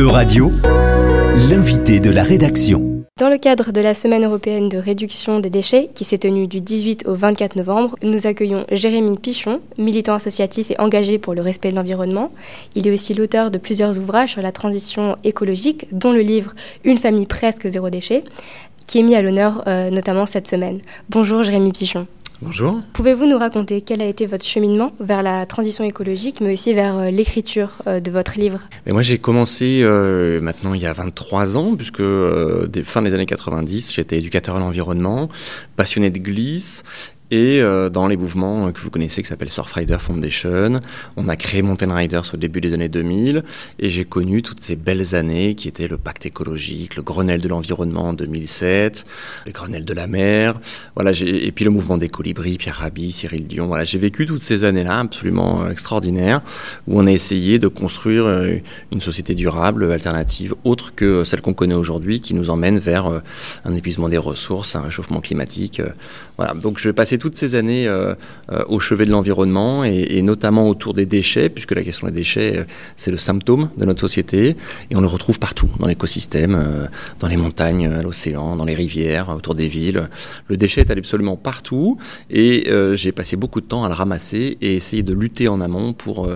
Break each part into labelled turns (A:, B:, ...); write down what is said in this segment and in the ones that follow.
A: E-Radio, l'invité de la rédaction.
B: Dans le cadre de la Semaine européenne de réduction des déchets, qui s'est tenue du 18 au 24 novembre, nous accueillons Jérémy Pichon, militant associatif et engagé pour le respect de l'environnement. Il est aussi l'auteur de plusieurs ouvrages sur la transition écologique, dont le livre Une famille presque zéro déchet, qui est mis à l'honneur euh, notamment cette semaine. Bonjour Jérémy Pichon.
C: Bonjour.
B: Pouvez-vous nous raconter quel a été votre cheminement vers la transition écologique, mais aussi vers euh, l'écriture euh, de votre livre?
C: Mais Moi, j'ai commencé euh, maintenant il y a 23 ans, puisque des fin des années 90, j'étais éducateur à l'environnement, passionné de glisse, et euh, dans les mouvements que vous connaissez qui s'appelle Surfrider Foundation, on a créé Mountain Riders au début des années 2000 et j'ai connu toutes ces belles années qui étaient le pacte écologique, le Grenelle de l'environnement en 2007, le Grenelle de la mer, voilà, et puis le mouvement des colibris, Pierre Rabhi, Cyril Dion. Voilà, j'ai vécu toutes ces années-là absolument euh, extraordinaires où on a essayé de construire euh, une société durable, alternative, autre que celle qu'on connaît aujourd'hui, qui nous emmène vers un épuisement des ressources, un réchauffement climatique. Voilà, donc je passer toutes ces années euh, euh, au chevet de l'environnement et, notamment autour des déchets, puisque la question des déchets, euh, c'est le symptôme de notre société et on le retrouve partout, dans l'écosystème, dans les montagnes, à l'océan, dans les rivières, autour des villes. Le déchet est absolument partout et j'ai passé beaucoup de temps à le ramasser et essayer de lutter en amont pour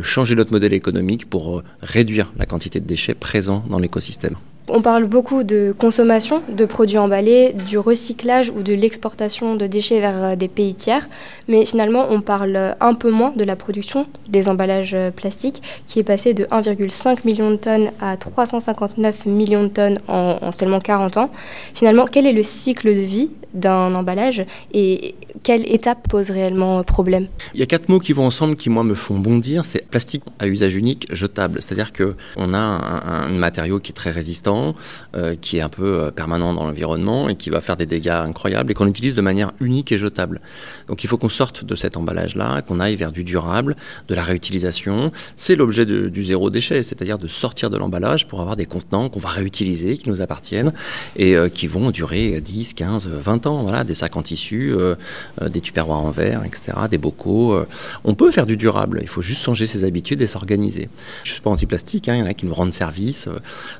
C: changer notre modèle économique, pour réduire la quantité de déchets présents dans l'écosystème.
B: On parle beaucoup de consommation de produits emballés, du recyclage ou de l'exportation de déchets vers euh, des pays tiers, mais finalement on parle un peu moins de la production des emballages euh, plastiques qui est passée de 1,5 million de tonnes à 359 millions de tonnes en, seulement 40 ans. Finalement, quel est le cycle de vie d'un emballage et quelle étape pose réellement problème?
C: Il y a quatre mots qui vont ensemble qui moi me font bondir, c'est plastique à usage unique, jetable. C'est-à-dire que on a un, matériau qui est très résistant, euh, qui est un peu euh, permanent dans l'environnement et qui va faire des dégâts incroyables et qu'on utilise de manière unique et jetable. Donc il faut qu'on sorte de cet emballage-là, qu'on aille vers du durable, de la réutilisation. C'est l'objet du zéro déchet, c'est-à-dire de sortir de l'emballage pour avoir des contenants qu'on va réutiliser, qui nous appartiennent et euh, qui vont durer 10, 15, 20 voilà, des sacs en tissu, euh, euh, des tupperwares en verre, etc., des bocaux. Euh. on peut faire du durable, il faut juste changer ses habitudes et s'organiser. Je ne suis pas anti-plastique, hein, il y en a qui nous rendent service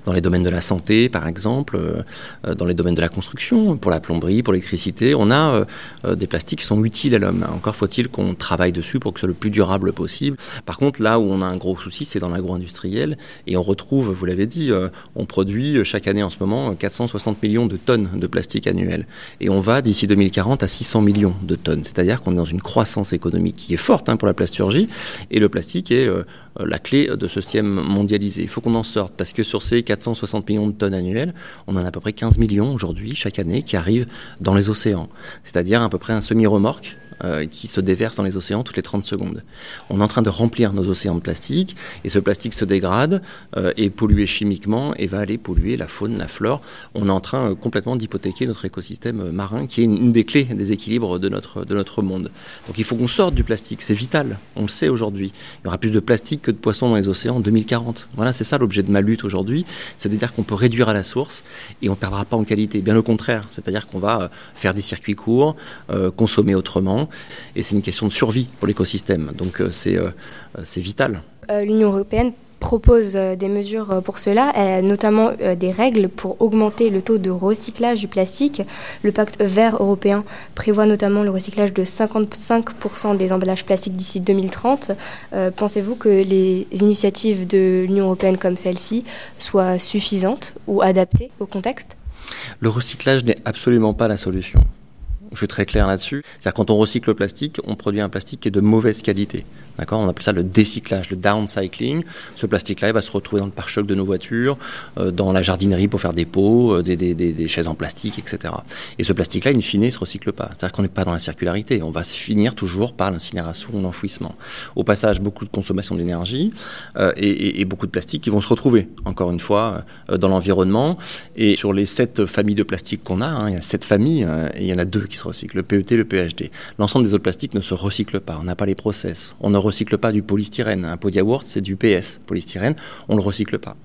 C: dans les domaines de la santé, par exemple, dans les domaines de la construction, pour la plomberie, pour l'électricité. On a des plastiques qui sont utiles à l'homme. Encore faut-il qu'on travaille dessus pour que ce soit le plus durable possible. Par contre, là où on a un gros souci, c'est dans l'agro-industriel. Et on retrouve, vous l'avez dit, on produit chaque année en ce moment 460 millions de tonnes de plastique annuel. Et on va d'ici 2040 à 600 millions de tonnes. C'est-à-dire qu'on est dans une croissance économique qui est forte hein, pour la plasturgie et le plastique est euh, la clé de ce système mondialisé. Il faut qu'on en sorte parce que sur ces 460 millions de tonnes annuelles, on en a à peu près 15 millions aujourd'hui chaque année qui arrivent dans les océans. C'est-à-dire à peu près un semi-remorque euh, qui se déverse dans les océans toutes les 30 secondes. On est en train de remplir nos océans de plastique et ce plastique se dégrade, euh, est pollué chimiquement et va aller polluer la faune, la flore. On est en train euh, complètement d'hypothéquer notre écosystème marin qui est une, des clés des équilibres de notre, de notre monde. Donc il faut qu'on sorte du plastique, c'est vital, on le sait aujourd'hui. Il y aura plus de plastique que de poissons dans les océans en 2040. Voilà, c'est ça l'objet de ma lutte aujourd'hui, c'est de dire qu'on peut réduire à la source et on ne perdra pas en qualité. Bien au contraire, c'est-à-dire qu'on va faire des circuits courts, consommer autrement et c'est une question de survie pour l'écosystème. Donc euh, c'est euh, vital.
B: Euh, L'Union européenne propose des mesures pour cela, a notamment des règles pour augmenter le taux de recyclage du plastique. Le pacte vert européen prévoit notamment le recyclage de 55% des emballages plastiques d'ici 2030. Pensez-vous que les initiatives de l'Union européenne comme celle-ci soient suffisantes ou adaptées au contexte?
C: Le recyclage n'est absolument pas la solution. Je suis très clair là-dessus. C'est-à-dire quand on recycle le plastique, on produit un plastique qui est de mauvaise qualité. D'accord? On appelle ça le décyclage, le downcycling. Ce plastique-là, il va se retrouver dans le pare-choc de nos voitures, euh, dans la jardinerie pour faire des pots, euh, des, chaises en plastique, etc. Et ce plastique-là, in fine, il se recycle pas. C'est-à-dire qu'on n'est pas dans la circularité. On va se finir toujours par l'incinération ou l'enfouissement. Au passage, beaucoup de consommation d'énergie euh, et, beaucoup de plastique qui vont se retrouver, encore une fois, dans l'environnement. Et sur les sept familles de plastique qu'on a, hein, il y a sept familles, et il y en a deux qui se le PET, le PHD. L'ensemble des autres plastiques ne se recyclent pas. On n'a pas les process. On ne recycle pas du polystyrène. Un pot yaourt, c'est du PS, polystyrène. On ne le recycle pas.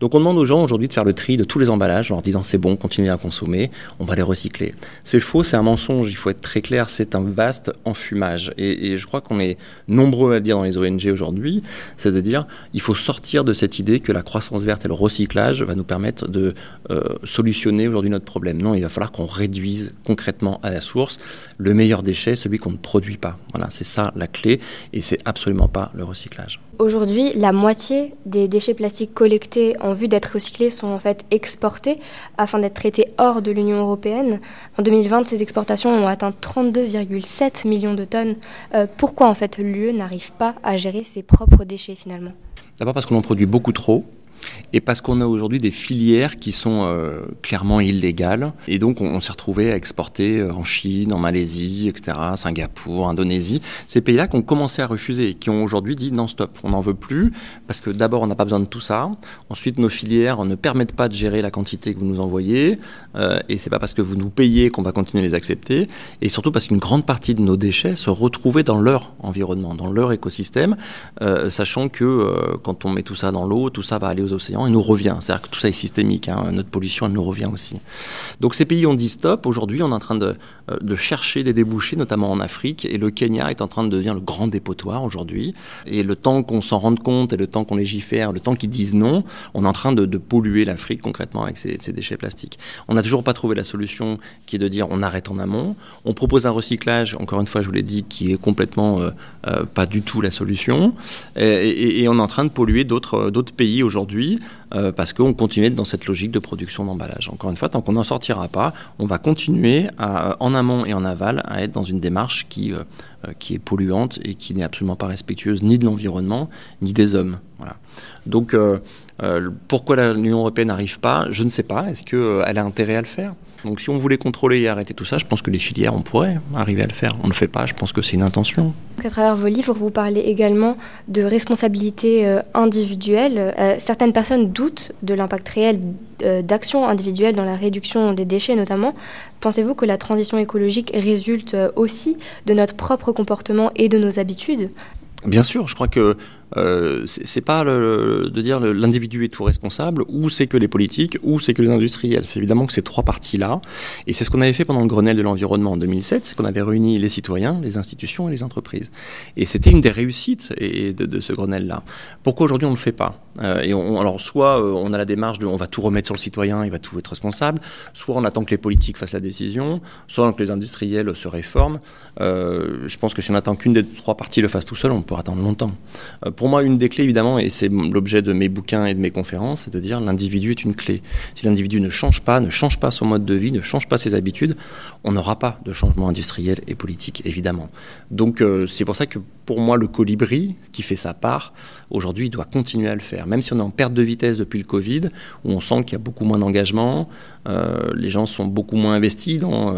C: Donc on demande aux gens aujourd'hui de faire le tri de tous les emballages en leur disant c'est bon, continuez à consommer, on va les recycler. C'est faux, c'est un mensonge, il faut être très clair, c'est un vaste enfumage. Et, je crois qu'on est nombreux à dire dans les ONG aujourd'hui, c'est de dire il faut sortir de cette idée que la croissance verte et le recyclage va nous permettre de euh, solutionner aujourd'hui notre problème. Non, il va falloir qu'on réduise concrètement à la source le meilleur déchet, celui qu'on ne produit pas. Voilà, c'est ça la clé et c'est absolument pas le recyclage.
B: Aujourd'hui, la moitié des déchets plastiques collectés en vue d'être recyclés sont en fait exportés afin d'être traités hors de l'Union européenne. En 2020, ces exportations ont atteint 32,7 millions de tonnes. Euh, pourquoi en fait l'UE n'arrive pas à gérer ses propres déchets finalement?
C: D'abord parce qu'on en produit beaucoup trop et parce qu'on a aujourd'hui des filières qui sont euh, clairement illégales. Et donc, on, s'est retrouvé à exporter euh, en Chine, en Malaisie, etc., Singapour, Indonésie. Ces pays-là qui ont commencé à refuser et qui ont aujourd'hui dit non, stop, on n'en veut plus. Parce que d'abord, on n'a pas besoin de tout ça. Ensuite, nos filières ne permettent pas de gérer la quantité que vous nous envoyez. Euh, et c'est pas parce que vous nous payez qu'on va continuer à les accepter. Et surtout parce qu'une grande partie de nos déchets se retrouvaient dans leur environnement, dans leur écosystème, euh, sachant que quand on met tout ça dans l'eau, tout ça va aller aux océans et nous revient. C'est-à-dire que tout ça est systémique. Hein. Notre pollution, elle nous revient aussi. Donc ces pays ont dit stop. Aujourd'hui, on est en train de, euh, de, chercher des débouchés, notamment en Afrique. Et le Kenya est en train de devenir le grand dépotoir aujourd'hui. Et le temps qu'on s'en rende compte et le temps qu'on légifère, le temps qu'ils disent non, on est en train de, de polluer l'Afrique concrètement avec ces, ces, déchets plastiques. On n'a toujours pas trouvé la solution qui est de dire on arrête en amont. On propose un recyclage, encore une fois, je vous l'ai dit, qui est complètement euh, euh, pas du tout la solution. Et, et on est en train de polluer d'autres pays aujourd'hui euh, parce qu'on continue dans cette logique de production d'emballage. Encore une fois, tant qu'on n'en sortira pas, on va continuer à, en amont et en aval à être dans une démarche qui, euh, euh, qui est polluante et qui n'est absolument pas respectueuse ni de l'environnement ni des hommes. Voilà. Donc, euh, euh, pourquoi l'Union européenne n'arrive pas Je ne sais pas. Est-ce qu'elle a intérêt à le faire? Donc si on voulait contrôler et arrêter tout ça, je pense que les filières, on pourrait arriver à le faire. On ne le fait pas, je pense que c'est une intention.
B: À travers vos livres, vous parlez également de responsabilité euh, individuelle. Euh, certaines personnes doutent de l'impact réel euh, d'actions individuelles dans la réduction des déchets notamment. Pensez-vous que la transition écologique résulte aussi de notre propre comportement et de nos habitudes?
C: Bien sûr, je crois que euh, c'est pas de dire l'individu est tout responsable, ou c'est que les politiques, ou c'est que les industriels. C'est évidemment que ces trois parties-là. Et c'est ce qu'on avait fait pendant le Grenelle de l'environnement en 2007, c'est qu'on avait réuni les citoyens, les institutions et les entreprises. Et c'était une des réussites et de, ce Grenelle-là. Pourquoi aujourd'hui on ne le fait pas? Euh, Alors soit euh, on a la démarche de on va tout remettre sur le citoyen, il va tout être responsable, soit on attend que les politiques fassent la décision, soit que les industriels se réforment. Euh, je pense que si on attend qu'une des trois parties le fasse tout seul, on peut attendre longtemps. Euh, pour moi, une des clés, évidemment, et c'est l'objet de mes bouquins et de mes conférences, c'est de dire l'individu est une clé. Si l'individu ne change pas, ne change pas son mode de vie, ne change pas ses habitudes, on n'aura pas de changement industriel et politique, évidemment. Donc euh, c'est pour ça que pour moi, le colibri, qui fait sa part, aujourd'hui, doit continuer à le faire. Même si on est en perte de vitesse depuis le Covid, où on sent qu'il y a beaucoup moins d'engagement, euh, les gens sont beaucoup moins investis dans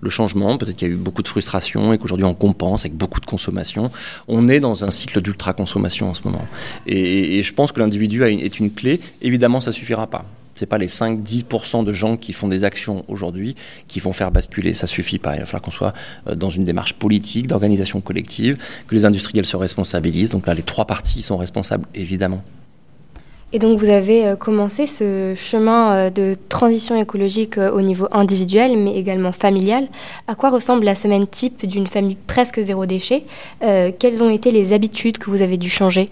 C: le changement, peut-être qu'il y a eu beaucoup de frustration et qu'aujourd'hui on compense avec beaucoup de consommation. On est dans un cycle d'ultra-consommation en ce moment. Et, je pense que l'individu est une clé. Évidemment, ça suffira pas c'est pas les 5-10% de gens qui font des actions aujourd'hui qui vont faire basculer. Ça suffit pas. Il va falloir qu'on soit euh, dans une démarche politique, d'organisation collective, que les industriels se responsabilisent. Donc là, les trois parties sont responsables, évidemment.
B: Et donc vous avez euh, commencé ce chemin euh, de transition écologique au niveau individuel, mais également familial. À quoi ressemble la semaine type d'une famille presque zéro déchet? Quelles ont été les habitudes que vous avez dû changer?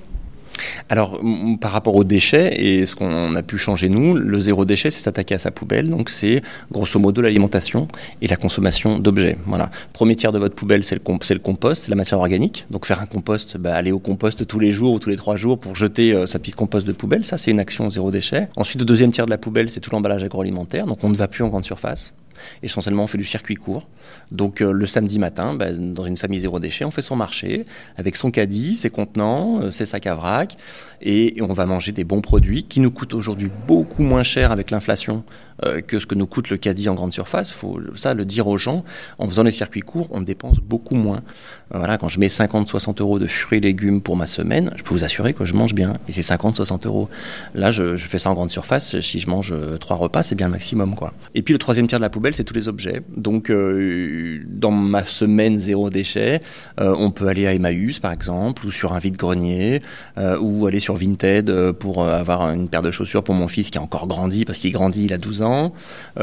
C: Alors, par rapport aux déchets et ce qu'on a pu changer nous, le zéro déchet, c'est s'attaquer à sa poubelle. Donc, c'est grosso modo l'alimentation et la consommation d'objets. Voilà. Premier tiers de votre poubelle, c'est le, compost, c'est la matière organique. Donc, faire un compost, bah, aller au compost tous les jours ou tous les trois jours pour jeter euh, sa petite compost de poubelle, ça, c'est une action zéro déchet. Ensuite, le deuxième tiers de la poubelle, c'est tout l'emballage agroalimentaire. Donc, on ne va plus en grande surface. Essentiellement, on fait du circuit court. Donc, euh, le samedi matin, bah, dans une famille zéro déchet, on fait son marché avec son caddie, ses contenants, euh, ses sacs à vrac, et, on va manger des bons produits qui nous coûtent aujourd'hui beaucoup moins cher avec l'inflation euh, que ce que nous coûte le caddie en grande surface. faut ça le dire aux gens. En faisant les circuits courts, on dépense beaucoup moins. Voilà, quand je mets 50-60 euros de fruits et légumes pour ma semaine, je peux vous assurer que je mange bien. Et c'est 50-60 euros. Là, je, je, fais ça en grande surface. Si je mange trois repas, c'est bien le maximum, quoi. Et puis le troisième tiers de la poubelle c'est tous les objets. Donc, euh, dans ma semaine zéro déchet, euh, on peut aller à Emmaüs, par exemple, ou sur un vide-grenier, euh, ou aller sur Vinted pour avoir une paire de chaussures pour mon fils qui a encore grandi, parce qu'il grandit, il a 12 ans.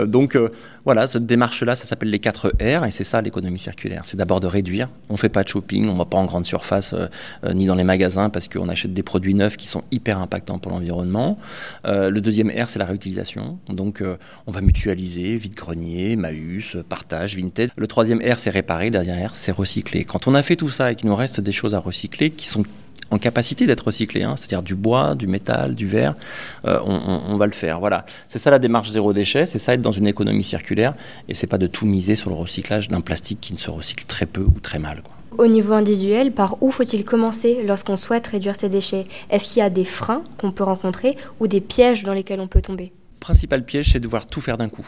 C: donc, voilà, cette démarche-là, ça s'appelle les 4 R, et c'est ça l'économie circulaire. C'est d'abord de réduire. On fait pas de shopping, on va pas en grande surface ni dans les magasins parce qu'on achète des produits neufs qui sont hyper impactants pour l'environnement. le deuxième R, c'est la réutilisation. Donc, on va mutualiser, vide-grenier, Maüs, partage, Vinted. Le troisième R, c'est réparer. Le dernier R, c'est recycler. Quand on a fait tout ça et qu'il nous reste des choses à recycler qui sont en capacité d'être recyclées, hein, c'est-à-dire du bois, du métal, du verre, euh, on, va le faire. Voilà, c'est ça la démarche zéro déchet, c'est ça être dans une économie circulaire, et c'est pas de tout miser sur le recyclage d'un plastique qui ne se recycle très peu ou très mal.
B: Au niveau individuel, par où faut-il commencer lorsqu'on souhaite réduire ses déchets? Est-ce qu'il y a des freins qu'on peut rencontrer ou des pièges dans lesquels on peut tomber?
C: Principal piège, c'est de devoir tout faire d'un coup.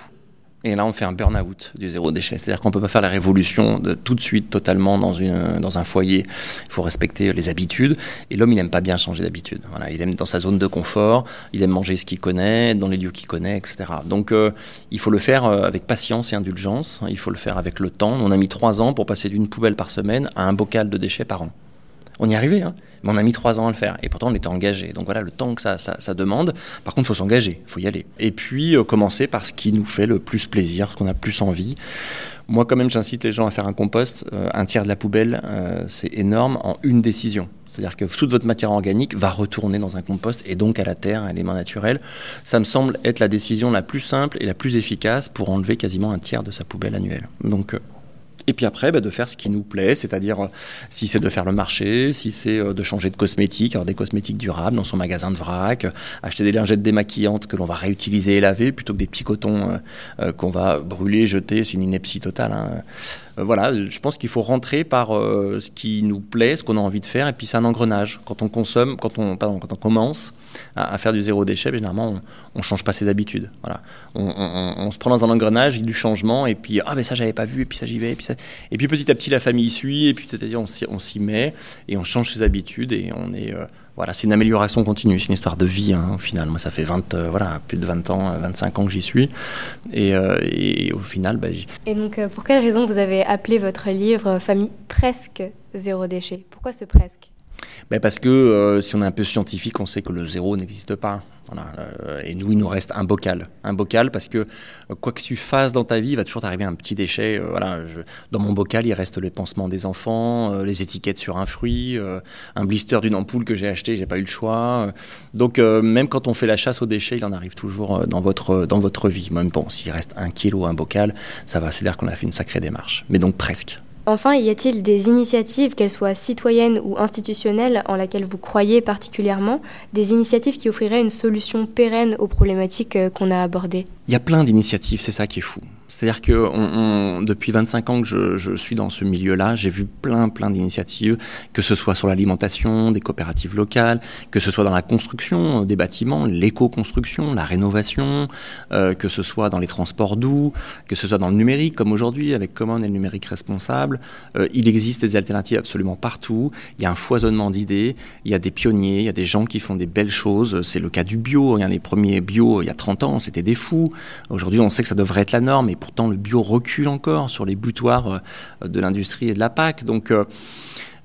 C: Et là, on fait un burn-out du zéro déchet. C'est-à-dire qu'on peut pas faire la révolution de, tout de suite, totalement dans, une, dans un foyer. Il faut respecter les habitudes. Et l'homme, il n'aime pas bien changer d'habitude. Voilà, il aime dans sa zone de confort. Il aime manger ce qu'il connaît, dans les lieux qu'il connaît, etc. Donc, euh, il faut le faire euh, avec patience et indulgence. Il faut le faire avec le temps. On a mis trois ans pour passer d'une poubelle par semaine à un bocal de déchets par an. On y arrivait, hein mais on a mis trois ans à le faire. Et pourtant, on était engagé. Donc voilà, le temps que ça, ça, demande. Par contre, il faut s'engager, il faut y aller. Et puis, euh, commencer par ce qui nous fait le plus plaisir, ce qu'on a plus envie. Moi, quand même, j'incite les gens à faire un compost. Euh, un tiers de la poubelle, euh, c'est énorme en une décision. C'est-à-dire que toute votre matière organique va retourner dans un compost et donc à la terre, un élément naturel. Ça me semble être la décision la plus simple et la plus efficace pour enlever quasiment un tiers de sa poubelle annuelle. Donc, et puis après, bah, de faire ce qui nous plaît, c'est-à-dire euh, si c'est de faire le marché, si c'est euh, de changer de cosmétiques, avoir des cosmétiques durables dans son magasin de vrac, acheter des lingettes démaquillantes que l'on va réutiliser et laver plutôt que des petits cotons euh, qu'on va brûler, jeter, c'est une ineptie totale. Hein. Euh, voilà, je pense qu'il faut rentrer par euh, ce qui nous plaît, ce qu'on a envie de faire, et puis c'est un engrenage. Quand on consomme, quand on, pardon, quand on commence à, faire du zéro déchet, ben, généralement on, ne change pas ses habitudes. Voilà, on, se prend dans un engrenage du changement, et puis ah ben ça j'avais pas vu, et puis ça j'y vais, et puis et puis petit à petit la famille suit, et puis c'est-à-dire on s'y met et on change ses habitudes et on est euh, voilà, c'est une amélioration continue, c'est une histoire de vie hein, au final. Moi, ça fait 20, euh, voilà, plus de 20 ans, 25 ans que j'y suis. Et, euh, et, au final, bah,
B: Et donc, euh, pour quelle raison vous avez appelé votre livre Famille presque zéro déchet? Pourquoi ce presque?
C: Ben Parce que si on est un peu scientifique, on sait que le zéro n'existe pas. Voilà, euh, et nous, il nous reste un bocal. Un bocal parce que euh, quoi que tu fasses dans ta vie, il va toujours t'arriver un petit déchet. Euh, voilà, je, dans mon bocal, il reste le pansement des enfants, les étiquettes sur un fruit, un blister d'une ampoule que j'ai acheté, j'ai pas eu le choix. donc même quand on fait la chasse aux déchets, il en arrive toujours dans votre dans votre vie. Même bon, s'il reste un kilo, un bocal, ça va, c'est l'air qu'on a fait une sacrée démarche. Mais donc presque.
B: Enfin, y a-t-il des initiatives, qu'elles soient citoyennes ou institutionnelles, en laquelle vous croyez particulièrement, des initiatives qui offriraient une solution pérenne aux problématiques euh, qu'on a abordées?
C: Il y a plein d'initiatives, c'est ça qui est fou. C'est-à-dire que on, depuis 25 ans que je, je suis dans ce milieu-là, j'ai vu plein, plein d'initiatives, que ce soit sur l'alimentation, des coopératives locales, que ce soit dans la construction des bâtiments, l'éco-construction, la rénovation, euh, que ce soit dans les transports doux, que ce soit dans le numérique, comme aujourd'hui avec Common et le numérique responsable. Euh, il existe des alternatives absolument partout. Il y a un foisonnement d'idées. Il y a des pionniers, il y a des gens qui font des belles choses. C'est le cas du bio. Il a les premiers bio il y a 30 ans, c'était des fous. Aujourd'hui, on sait que ça devrait être la norme pourtant le bio recule encore sur les butoirs euh, de l'industrie et de la PAC. Donc euh,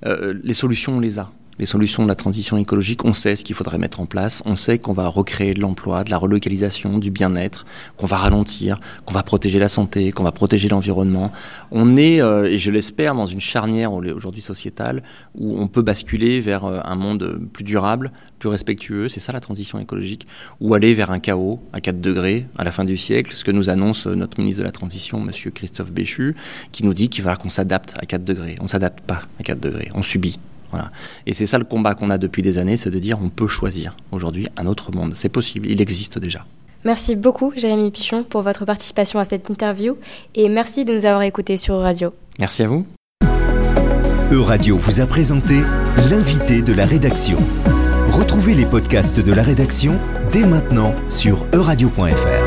C: euh, les solutions, on les a les solutions de la transition écologique, on sait ce qu'il faudrait mettre en place, on sait qu'on va recréer de l'emploi, de la relocalisation, du bien-être, qu'on va ralentir, qu'on va protéger la santé, qu'on va protéger l'environnement. On est, et je l'espère, dans une charnière aujourd'hui sociétale où on peut basculer vers un monde plus durable, plus respectueux, c'est ça la transition écologique, ou aller vers un chaos à 4 degrés à la fin du siècle, ce que nous annonce notre ministre de la Transition, Monsieur Christophe Béchu, qui nous dit qu'il va qu'on s'adapte à 4 degrés. On s'adapte pas à 4 degrés, on subit. Voilà. Et c'est ça le combat qu'on a depuis des années, c'est de dire on peut choisir aujourd'hui un autre monde. C'est possible, il existe déjà.
B: Merci beaucoup, Jérémy Pichon, pour votre participation à cette interview et merci de nous avoir écoutés sur Radio.
C: Merci à vous.
A: Euradio vous a présenté l'invité de la rédaction. Retrouvez les podcasts de la rédaction dès maintenant sur euradio.fr.